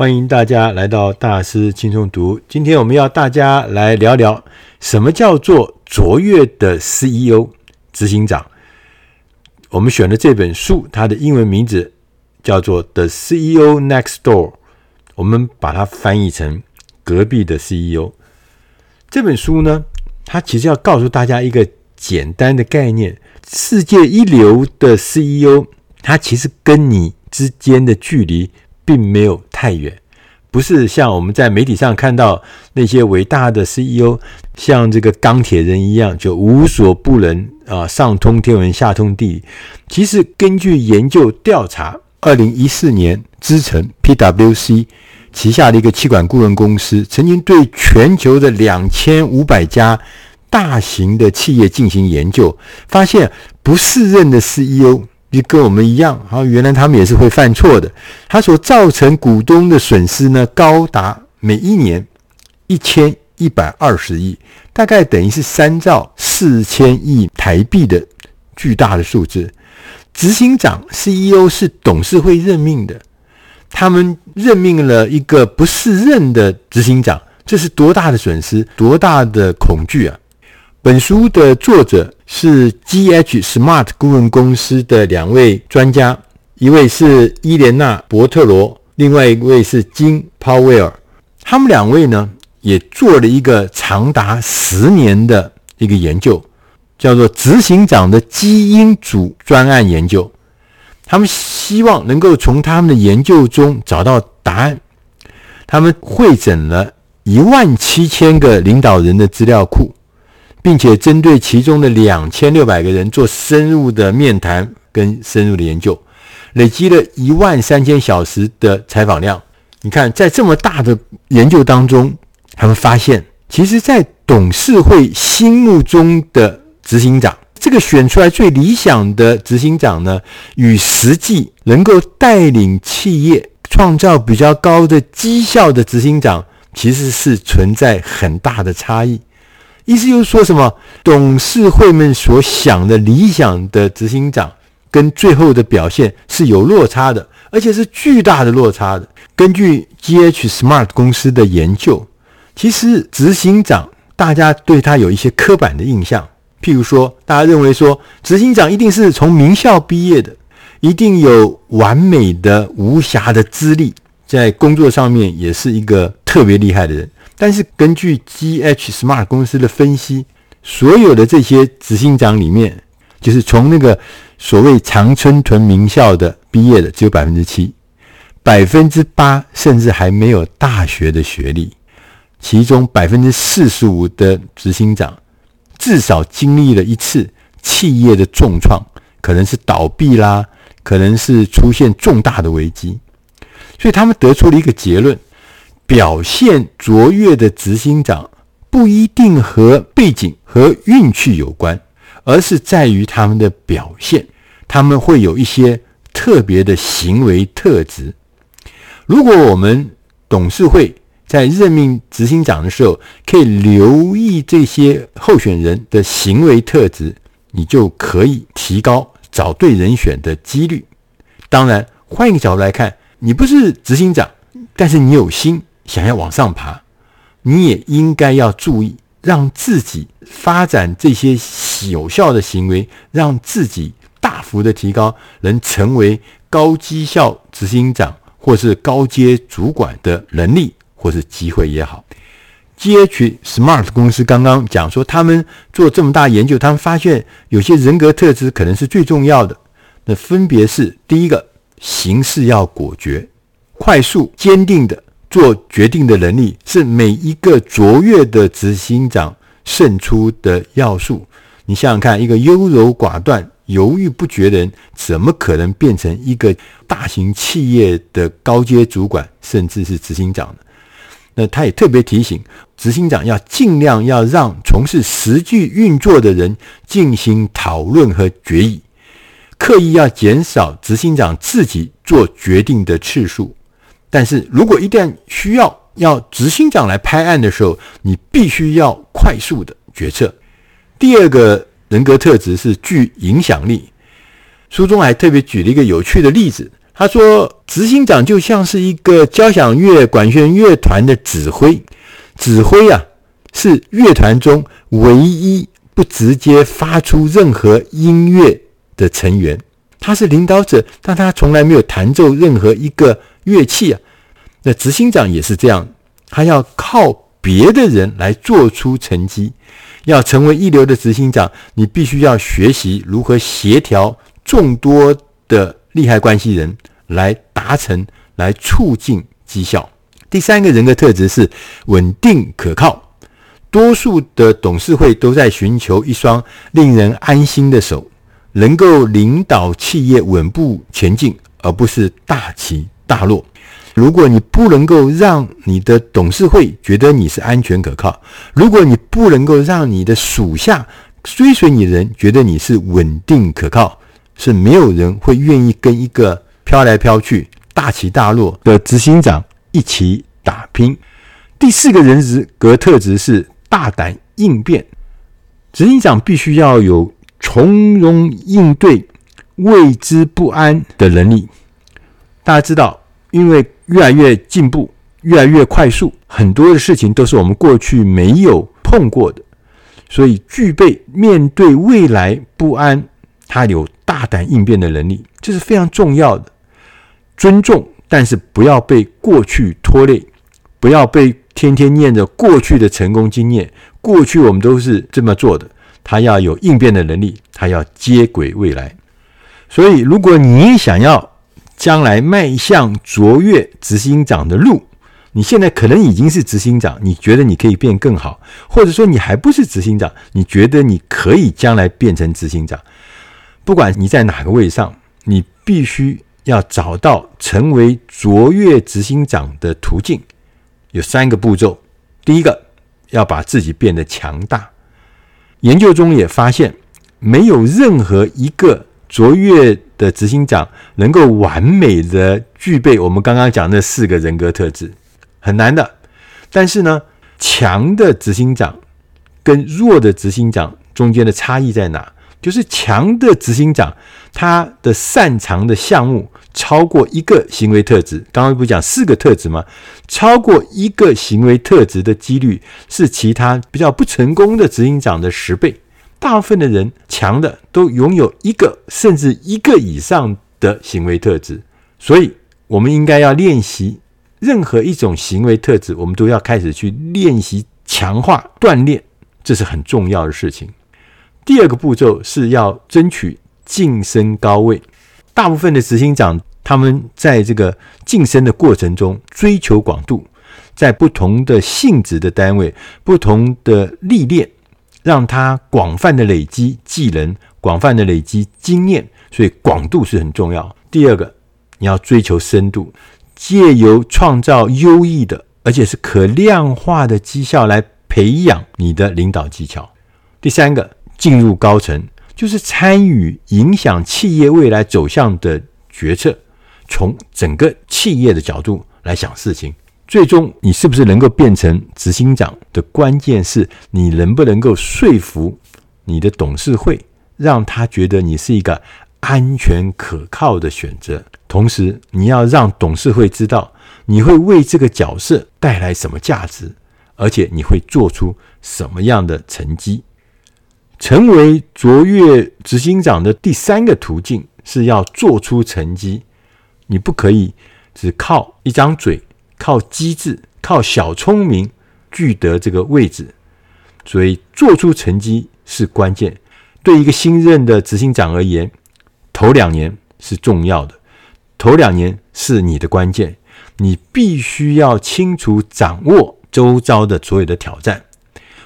欢迎大家来到大师轻松读。今天我们要大家来聊聊什么叫做卓越的 CEO 执行长。我们选的这本书，它的英文名字叫做《The CEO Next Door》，我们把它翻译成“隔壁的 CEO”。这本书呢，它其实要告诉大家一个简单的概念：世界一流的 CEO，他其实跟你之间的距离。并没有太远，不是像我们在媒体上看到那些伟大的 CEO，像这个钢铁人一样，就无所不能啊，上通天文，下通地理。其实根据研究调查，二零一四年，资诚 PwC 旗下的一个企管顾问公司，曾经对全球的两千五百家大型的企业进行研究，发现不适任的 CEO。就跟我们一样，好，原来他们也是会犯错的。他所造成股东的损失呢，高达每一年一千一百二十亿，大概等于是三兆四千亿台币的巨大的数字。执行长 CEO 是董事会任命的，他们任命了一个不适任的执行长，这是多大的损失，多大的恐惧啊！本书的作者是 GH Smart 顾问公司的两位专家，一位是伊莲娜·伯特罗，另外一位是金·鲍威尔。他们两位呢，也做了一个长达十年的一个研究，叫做“执行长的基因组专案研究”。他们希望能够从他们的研究中找到答案。他们会诊了一万七千个领导人的资料库。并且针对其中的两千六百个人做深入的面谈跟深入的研究，累积了一万三千小时的采访量。你看，在这么大的研究当中，他们发现，其实，在董事会心目中的执行长，这个选出来最理想的执行长呢，与实际能够带领企业创造比较高的绩效的执行长，其实是存在很大的差异。意思就是说什么？董事会们所想的理想的执行长，跟最后的表现是有落差的，而且是巨大的落差的。根据 GH Smart 公司的研究，其实执行长大家对他有一些刻板的印象，譬如说，大家认为说执行长一定是从名校毕业的，一定有完美的无瑕的资历，在工作上面也是一个特别厉害的人。但是根据 GH Smart 公司的分析，所有的这些执行长里面，就是从那个所谓常春藤名校的毕业的只有百分之七，百分之八甚至还没有大学的学历，其中百分之四十五的执行长至少经历了一次企业的重创，可能是倒闭啦，可能是出现重大的危机，所以他们得出了一个结论。表现卓越的执行长不一定和背景和运气有关，而是在于他们的表现。他们会有一些特别的行为特质。如果我们董事会在任命执行长的时候，可以留意这些候选人的行为特质，你就可以提高找对人选的几率。当然，换一个角度来看，你不是执行长，但是你有心。想要往上爬，你也应该要注意，让自己发展这些有效的行为，让自己大幅的提高，能成为高绩效执行长或是高阶主管的能力或是机会也好。GH Smart 公司刚刚讲说，他们做这么大研究，他们发现有些人格特质可能是最重要的。那分别是第一个，行事要果决、快速、坚定的。做决定的能力是每一个卓越的执行长胜出的要素。你想想看，一个优柔寡断、犹豫不决的人，怎么可能变成一个大型企业的高阶主管，甚至是执行长呢？那他也特别提醒执行长要尽量要让从事实际运作的人进行讨论和决议，刻意要减少执行长自己做决定的次数。但是如果一旦需要要执行长来拍案的时候，你必须要快速的决策。第二个人格特质是具影响力。书中还特别举了一个有趣的例子，他说，执行长就像是一个交响乐管弦乐团的指挥，指挥啊是乐团中唯一不直接发出任何音乐的成员。他是领导者，但他从来没有弹奏任何一个乐器啊。那执行长也是这样，他要靠别的人来做出成绩。要成为一流的执行长，你必须要学习如何协调众多的利害关系人，来达成、来促进绩效。第三个人格特质是稳定可靠。多数的董事会都在寻求一双令人安心的手。能够领导企业稳步前进，而不是大起大落。如果你不能够让你的董事会觉得你是安全可靠，如果你不能够让你的属下追随你的人觉得你是稳定可靠，是没有人会愿意跟一个飘来飘去、大起大落的执行长一起打拼。第四个人格特质是大胆应变，执行长必须要有。从容应对未知不安的能力。大家知道，因为越来越进步，越来越快速，很多的事情都是我们过去没有碰过的，所以具备面对未来不安，他有大胆应变的能力，这是非常重要的。尊重，但是不要被过去拖累，不要被天天念着过去的成功经验，过去我们都是这么做的。他要有应变的能力，他要接轨未来。所以，如果你想要将来迈向卓越执行长的路，你现在可能已经是执行长，你觉得你可以变更好，或者说你还不是执行长，你觉得你可以将来变成执行长。不管你在哪个位上，你必须要找到成为卓越执行长的途径。有三个步骤：第一个，要把自己变得强大。研究中也发现，没有任何一个卓越的执行长能够完美的具备我们刚刚讲那四个人格特质，很难的。但是呢，强的执行长跟弱的执行长中间的差异在哪？就是强的执行长，他的擅长的项目超过一个行为特质。刚刚不讲四个特质吗？超过一个行为特质的几率是其他比较不成功的执行长的十倍。大部分的人强的都拥有一个甚至一个以上的行为特质。所以，我们应该要练习任何一种行为特质，我们都要开始去练习、强化、锻炼，这是很重要的事情。第二个步骤是要争取晋升高位。大部分的执行长，他们在这个晋升的过程中追求广度，在不同的性质的单位、不同的历练，让他广泛的累积技能、广泛的累积经验。所以广度是很重要。第二个，你要追求深度，借由创造优异的而且是可量化的绩效来培养你的领导技巧。第三个。进入高层，就是参与影响企业未来走向的决策，从整个企业的角度来想事情。最终，你是不是能够变成执行长的关键是你能不能够说服你的董事会，让他觉得你是一个安全可靠的选择。同时，你要让董事会知道你会为这个角色带来什么价值，而且你会做出什么样的成绩。成为卓越执行长的第三个途径是要做出成绩。你不可以只靠一张嘴、靠机智、靠小聪明取得这个位置。所以，做出成绩是关键。对一个新任的执行长而言，头两年是重要的，头两年是你的关键。你必须要清楚掌握周遭的所有的挑战。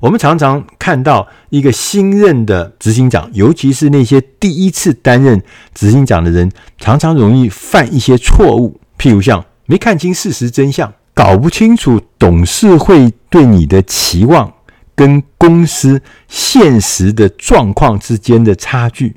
我们常常看到一个新任的执行长，尤其是那些第一次担任执行长的人，常常容易犯一些错误，譬如像没看清事实真相，搞不清楚董事会对你的期望跟公司现实的状况之间的差距。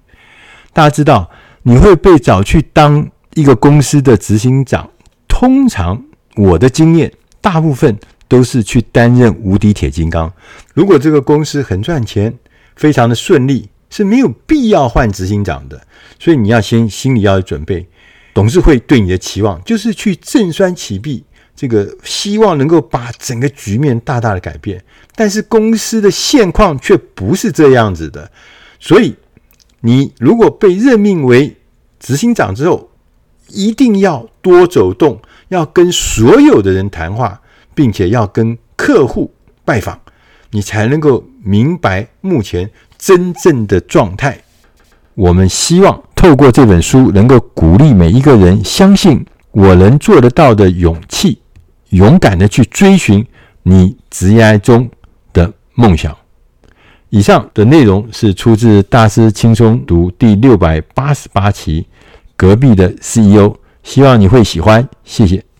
大家知道，你会被找去当一个公司的执行长，通常我的经验，大部分。都是去担任无敌铁金刚。如果这个公司很赚钱，非常的顺利，是没有必要换执行长的。所以你要先心里要有准备。董事会对你的期望就是去振栓起弊，这个希望能够把整个局面大大的改变。但是公司的现况却不是这样子的，所以你如果被任命为执行长之后，一定要多走动，要跟所有的人谈话，并且要跟客户拜访，你才能够明白目前真正的状态。我们希望透过这本书，能够鼓励每一个人相信我能做得到的勇气，勇敢的去追寻你职业中的梦想。以上的内容是出自《大师轻松读》第六百八十八期。隔壁的 CEO，希望你会喜欢，谢谢。